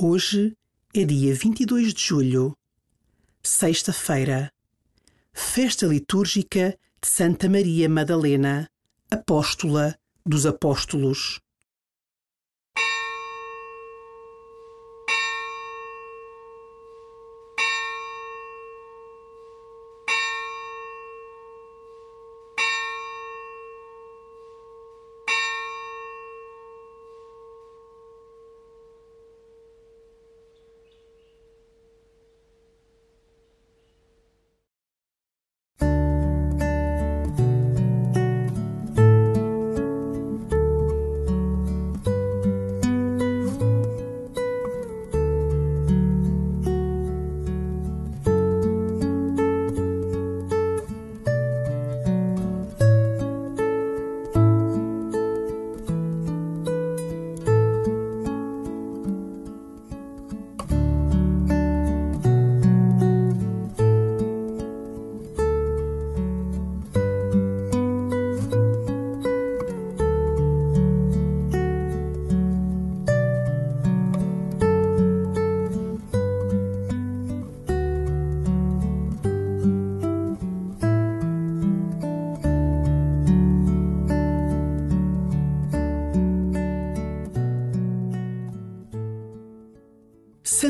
Hoje é dia 22 de julho, sexta-feira, festa litúrgica de Santa Maria Madalena, apóstola dos apóstolos.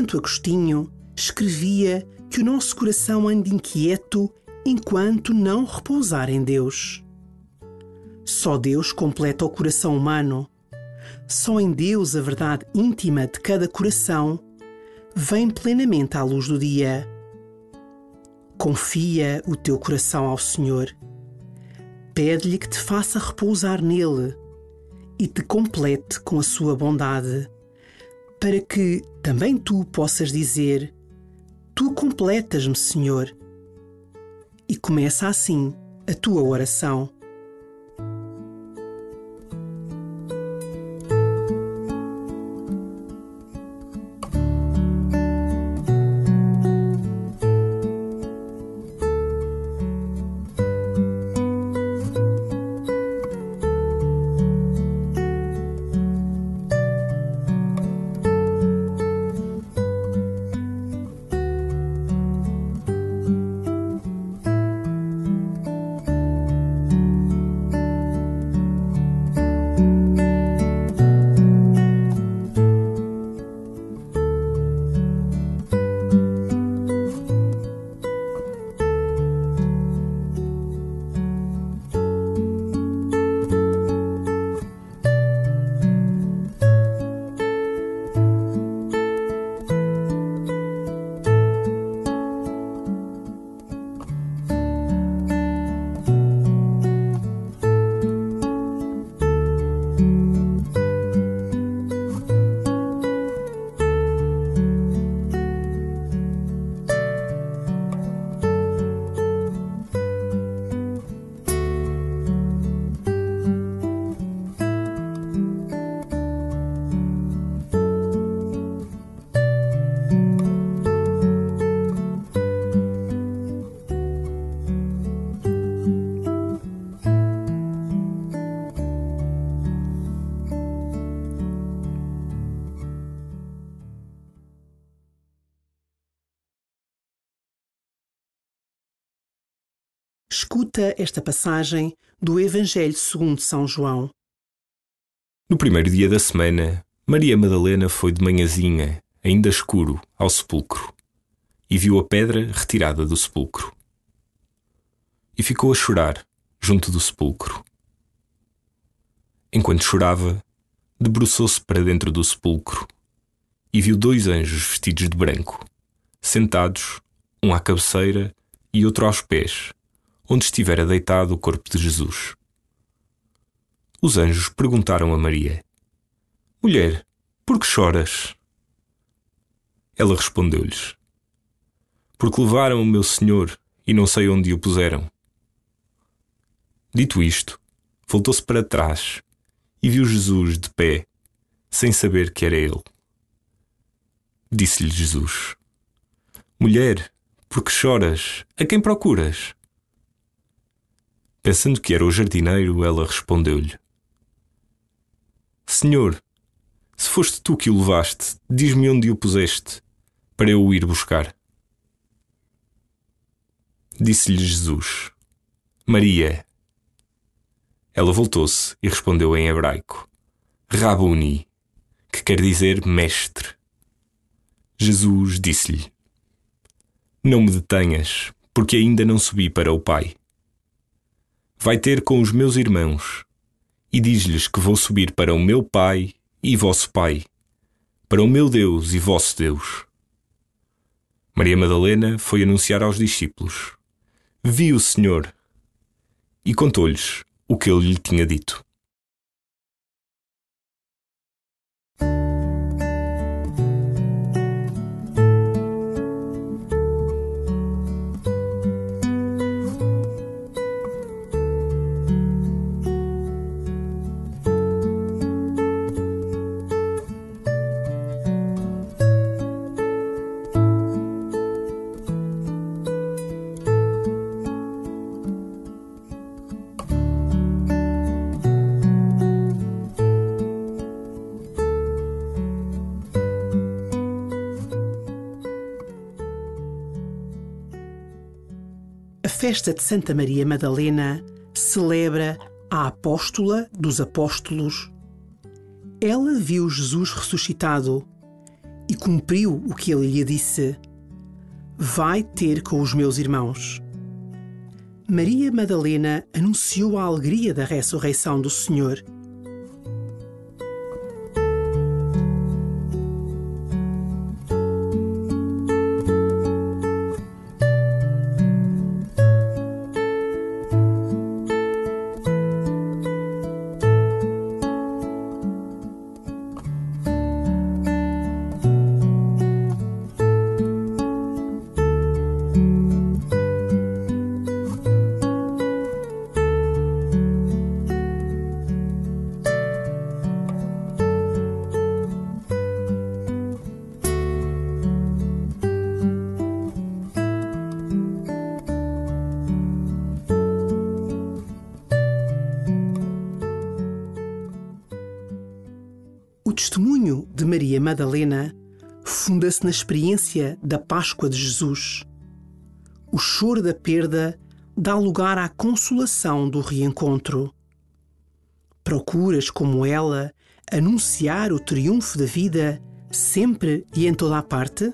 Santo Agostinho escrevia que o nosso coração anda inquieto enquanto não repousar em Deus. Só Deus completa o coração humano. Só em Deus a verdade íntima de cada coração vem plenamente à luz do dia. Confia o teu coração ao Senhor. Pede-lhe que te faça repousar nele e te complete com a sua bondade para que também tu possas dizer: Tu completas-me, Senhor. E começa assim a tua oração. Escuta esta passagem do Evangelho segundo São João. No primeiro dia da semana, Maria Madalena foi de manhãzinha, ainda escuro, ao sepulcro, e viu a pedra retirada do sepulcro. E ficou a chorar, junto do sepulcro. Enquanto chorava, debruçou-se para dentro do sepulcro e viu dois anjos vestidos de branco, sentados, um à cabeceira e outro aos pés, onde estivera deitado o corpo de Jesus. Os anjos perguntaram a Maria: Mulher, por que choras? Ela respondeu-lhes: Porque levaram o meu Senhor e não sei onde o puseram. Dito isto, voltou-se para trás e viu Jesus de pé, sem saber que era ele. Disse-lhe Jesus: Mulher, por que choras? A quem procuras? Pensando que era o jardineiro, ela respondeu-lhe: Senhor, Se foste tu que o levaste, diz-me onde o puseste, para eu o ir buscar. Disse-lhe Jesus: Maria. Ela voltou-se e respondeu em hebraico: Rabuni, que quer dizer mestre. Jesus disse-lhe: Não me detenhas, porque ainda não subi para o Pai. Vai ter com os meus irmãos e diz-lhes que vou subir para o meu Pai e vosso Pai, para o meu Deus e vosso Deus. Maria Madalena foi anunciar aos discípulos: Vi o Senhor e contou-lhes o que ele lhe tinha dito. Festa de Santa Maria Madalena celebra a apóstola dos apóstolos. Ela viu Jesus ressuscitado e cumpriu o que ele lhe disse: Vai ter com os meus irmãos. Maria Madalena anunciou a alegria da ressurreição do Senhor testemunho de Maria Madalena funda-se na experiência da Páscoa de Jesus. O choro da perda dá lugar à consolação do reencontro. Procuras, como ela, anunciar o triunfo da vida sempre e em toda a parte?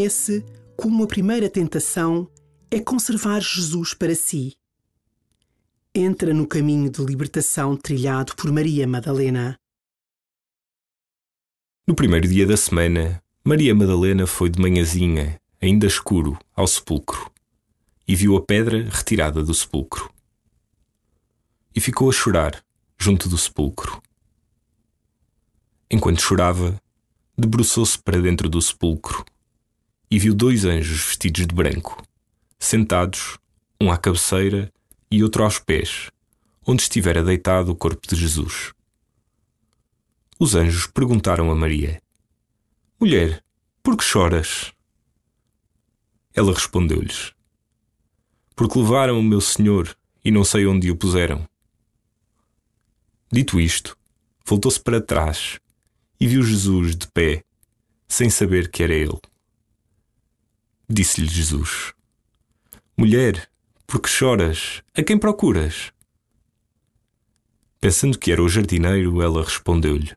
Reconhece como a primeira tentação é conservar Jesus para si. Entra no caminho de libertação trilhado por Maria Madalena. No primeiro dia da semana, Maria Madalena foi de manhãzinha, ainda escuro, ao sepulcro, e viu a pedra retirada do sepulcro. E ficou a chorar junto do sepulcro. Enquanto chorava, debruçou-se para dentro do sepulcro e viu dois anjos vestidos de branco, sentados, um à cabeceira e outro aos pés, onde estivera deitado o corpo de Jesus. Os anjos perguntaram a Maria: Mulher, por que choras? Ela respondeu-lhes: Porque levaram o meu Senhor e não sei onde o puseram. Dito isto, voltou-se para trás e viu Jesus de pé, sem saber que era ele. Disse-lhe Jesus: Mulher, por que choras? A quem procuras? Pensando que era o jardineiro, ela respondeu-lhe: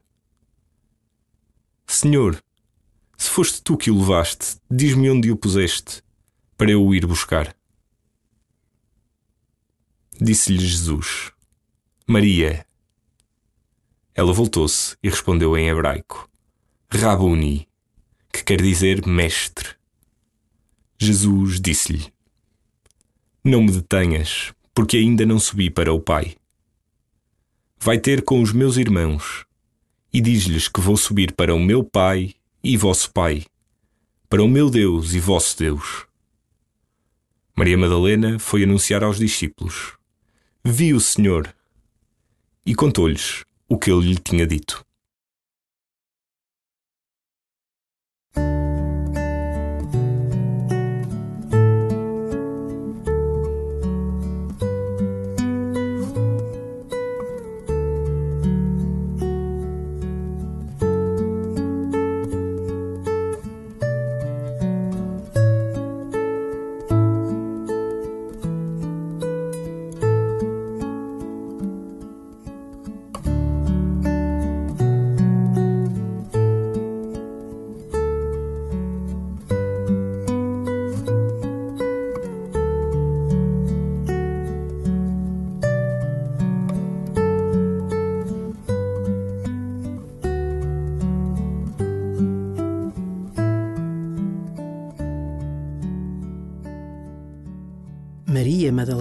Senhor, se foste tu que o levaste, diz-me onde o puseste, para eu o ir buscar. Disse-lhe Jesus: Maria. Ela voltou-se e respondeu em hebraico: Rabuni, que quer dizer mestre. Jesus disse-lhe: Não me detenhas, porque ainda não subi para o Pai. Vai ter com os meus irmãos e diz-lhes que vou subir para o meu Pai e vosso Pai, para o meu Deus e vosso Deus. Maria Madalena foi anunciar aos discípulos: Vi o Senhor e contou-lhes o que ele lhe tinha dito.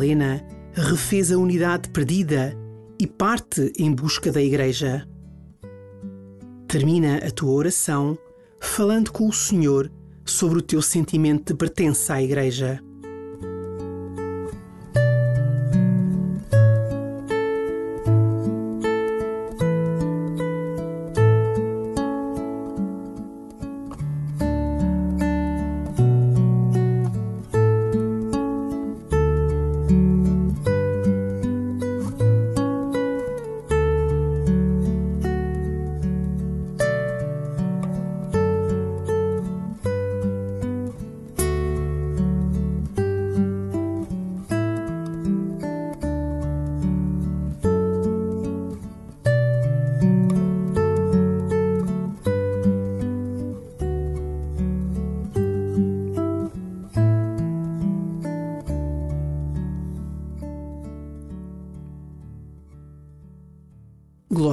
Madalena refez a unidade perdida e parte em busca da Igreja. Termina a tua oração falando com o Senhor sobre o teu sentimento de pertença à Igreja.